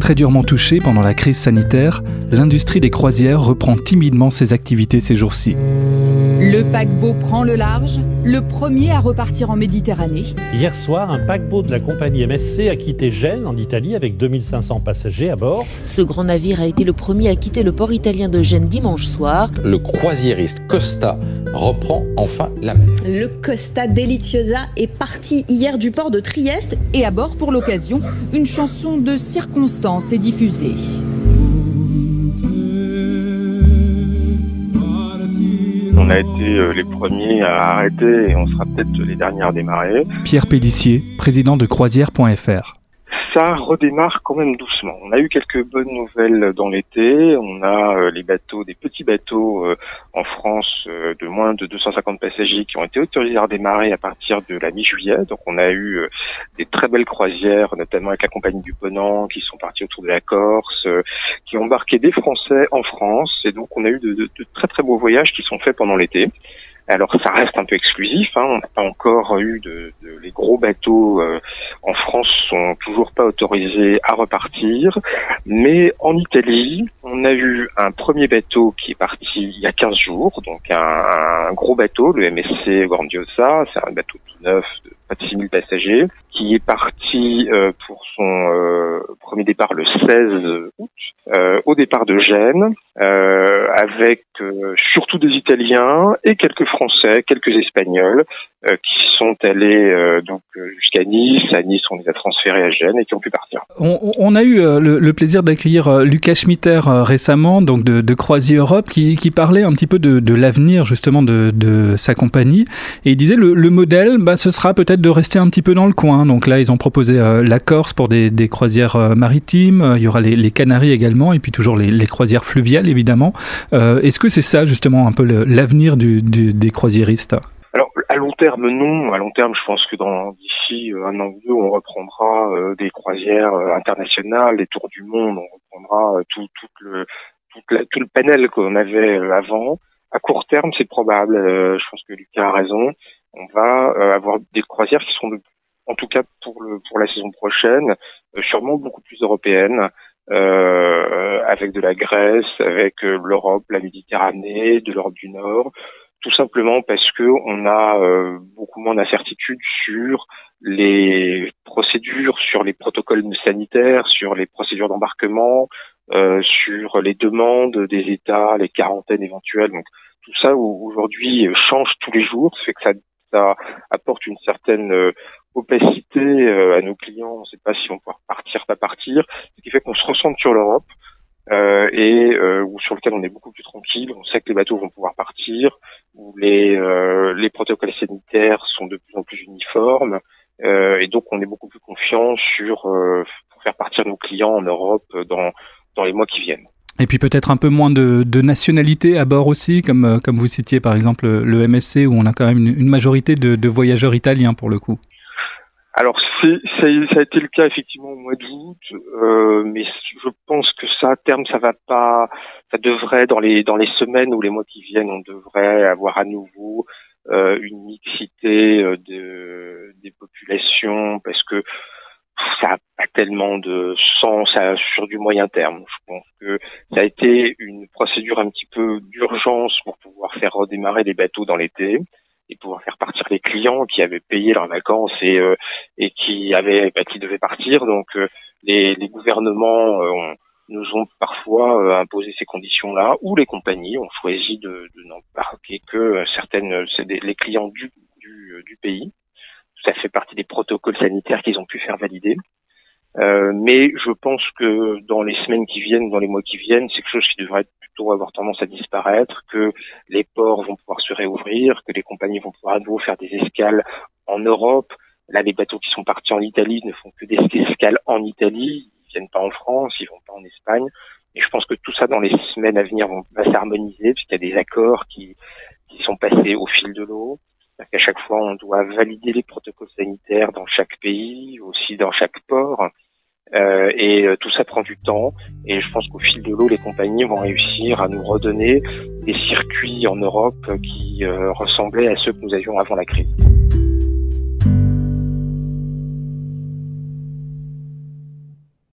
Très durement touchée pendant la crise sanitaire, l'industrie des croisières reprend timidement ses activités ces jours-ci. Le paquebot prend le large, le premier à repartir en Méditerranée. Hier soir, un paquebot de la compagnie MSC a quitté Gênes en Italie avec 2500 passagers à bord. Ce grand navire a été le premier à quitter le port italien de Gênes dimanche soir. Le croisiériste Costa reprend enfin la mer. Le Costa Deliciosa est parti hier du port de Trieste. Et à bord, pour l'occasion, une chanson de circonstance est diffusée. On a été euh, les premiers à arrêter et on sera peut-être les derniers à démarrer. Pierre Pélissier, président de croisière.fr ça redémarre quand même doucement. On a eu quelques bonnes nouvelles dans l'été. On a euh, les bateaux, des petits bateaux euh, en France euh, de moins de 250 passagers qui ont été autorisés à redémarrer à partir de la mi-juillet. Donc on a eu des très belles croisières, notamment avec la compagnie du Ponant, qui sont partis autour de la Corse, qui ont embarqué des Français en France. Et donc on a eu de très très beaux voyages qui sont faits pendant l'été. Alors ça reste un peu exclusif, hein. on n'a pas encore eu de, de, les gros bateaux euh, en France sont toujours pas autorisés à repartir, mais en Italie, on a eu un premier bateau qui est parti il y a 15 jours, donc un, gros bateau, le MSC Grandiosa, c'est un bateau neuf de près de 6000 passagers, qui est parti euh, pour son euh, premier départ le 16 août, euh, au départ de Gênes, avec surtout des Italiens et quelques Français, quelques Espagnols, qui sont allés donc jusqu'à Nice. À Nice, on les a transférés à Gênes et qui ont pu partir. On, a eu le, plaisir d'accueillir Lucas Schmitter récemment, donc de, de Europe, qui, qui, parlait un petit peu de, de l'avenir justement de, de, sa compagnie. Et il disait le, le modèle, bah, ce sera peut-être de rester un petit peu dans le coin. Donc là, ils ont proposé euh, la Corse pour des, croisières euh, maritimes. Il y aura les, Canaries également, et puis toujours les, croisières fluviales, évidemment. Euh, est-ce que c'est ça, justement, un peu l'avenir des croisiéristes? À long terme non, à long terme je pense que dans d'ici un an ou deux on reprendra des croisières internationales, des tours du monde, on reprendra tout, tout le tout, le panel qu'on avait avant. À court terme c'est probable, je pense que Lucas a raison. On va avoir des croisières qui sont de en tout cas pour le pour la saison prochaine, euh, sûrement beaucoup plus européenne, euh, avec de la Grèce, avec euh, l'Europe, la Méditerranée, de l'Europe du Nord, tout simplement parce que on a beaucoup moins d'incertitudes sur les procédures, sur les protocoles sanitaires, sur les procédures d'embarquement, sur les demandes des États, les quarantaines éventuelles. Donc tout ça aujourd'hui change tous les jours, ça fait que ça, ça apporte une certaine opacité euh, à nos clients, on ne sait pas si on peut partir, pas partir, ce qui fait qu'on se ressente sur l'Europe euh, et euh, sur lequel on est beaucoup plus tranquille. On sait que les bateaux vont pouvoir partir, où les euh, les protocoles sanitaires sont de plus en plus uniformes et donc on est beaucoup plus confiant sur pour faire partir nos clients en Europe dans dans les mois qui viennent. Et puis peut-être un peu moins de, de nationalité à bord aussi, comme, comme vous citiez par exemple le MSC, où on a quand même une, une majorité de, de voyageurs italiens pour le coup. Alors ça, ça, a été le cas effectivement au mois d'août, euh, mais je ça à terme ça va pas, ça devrait dans les dans les semaines ou les mois qui viennent, on devrait avoir à nouveau euh, une mixité euh, de, des populations parce que ça a pas tellement de sens sur du moyen terme. Je pense que ça a été une procédure un petit peu d'urgence pour pouvoir faire redémarrer les bateaux dans l'été et pouvoir faire partir les clients qui avaient payé leurs vacances et euh, et qui avaient bah, qui devaient partir. Donc euh, les, les, gouvernements euh, ont, nous ont parfois imposé ces conditions-là, ou les compagnies ont choisi de, de n'embarquer que certaines c'est les clients du, du, du pays. Ça fait partie des protocoles sanitaires qu'ils ont pu faire valider. Euh, mais je pense que dans les semaines qui viennent, dans les mois qui viennent, c'est quelque chose qui devrait plutôt avoir tendance à disparaître, que les ports vont pouvoir se réouvrir, que les compagnies vont pouvoir à nouveau faire des escales en Europe. Là, les bateaux qui sont partis en Italie ne font que des escales en Italie, viennent pas en France, ils vont pas en Espagne. Et je pense que tout ça, dans les semaines à venir, va s'harmoniser, puisqu'il y a des accords qui, qui sont passés au fil de l'eau. À chaque fois, on doit valider les protocoles sanitaires dans chaque pays, aussi dans chaque port. Euh, et euh, tout ça prend du temps. Et je pense qu'au fil de l'eau, les compagnies vont réussir à nous redonner des circuits en Europe qui euh, ressemblaient à ceux que nous avions avant la crise.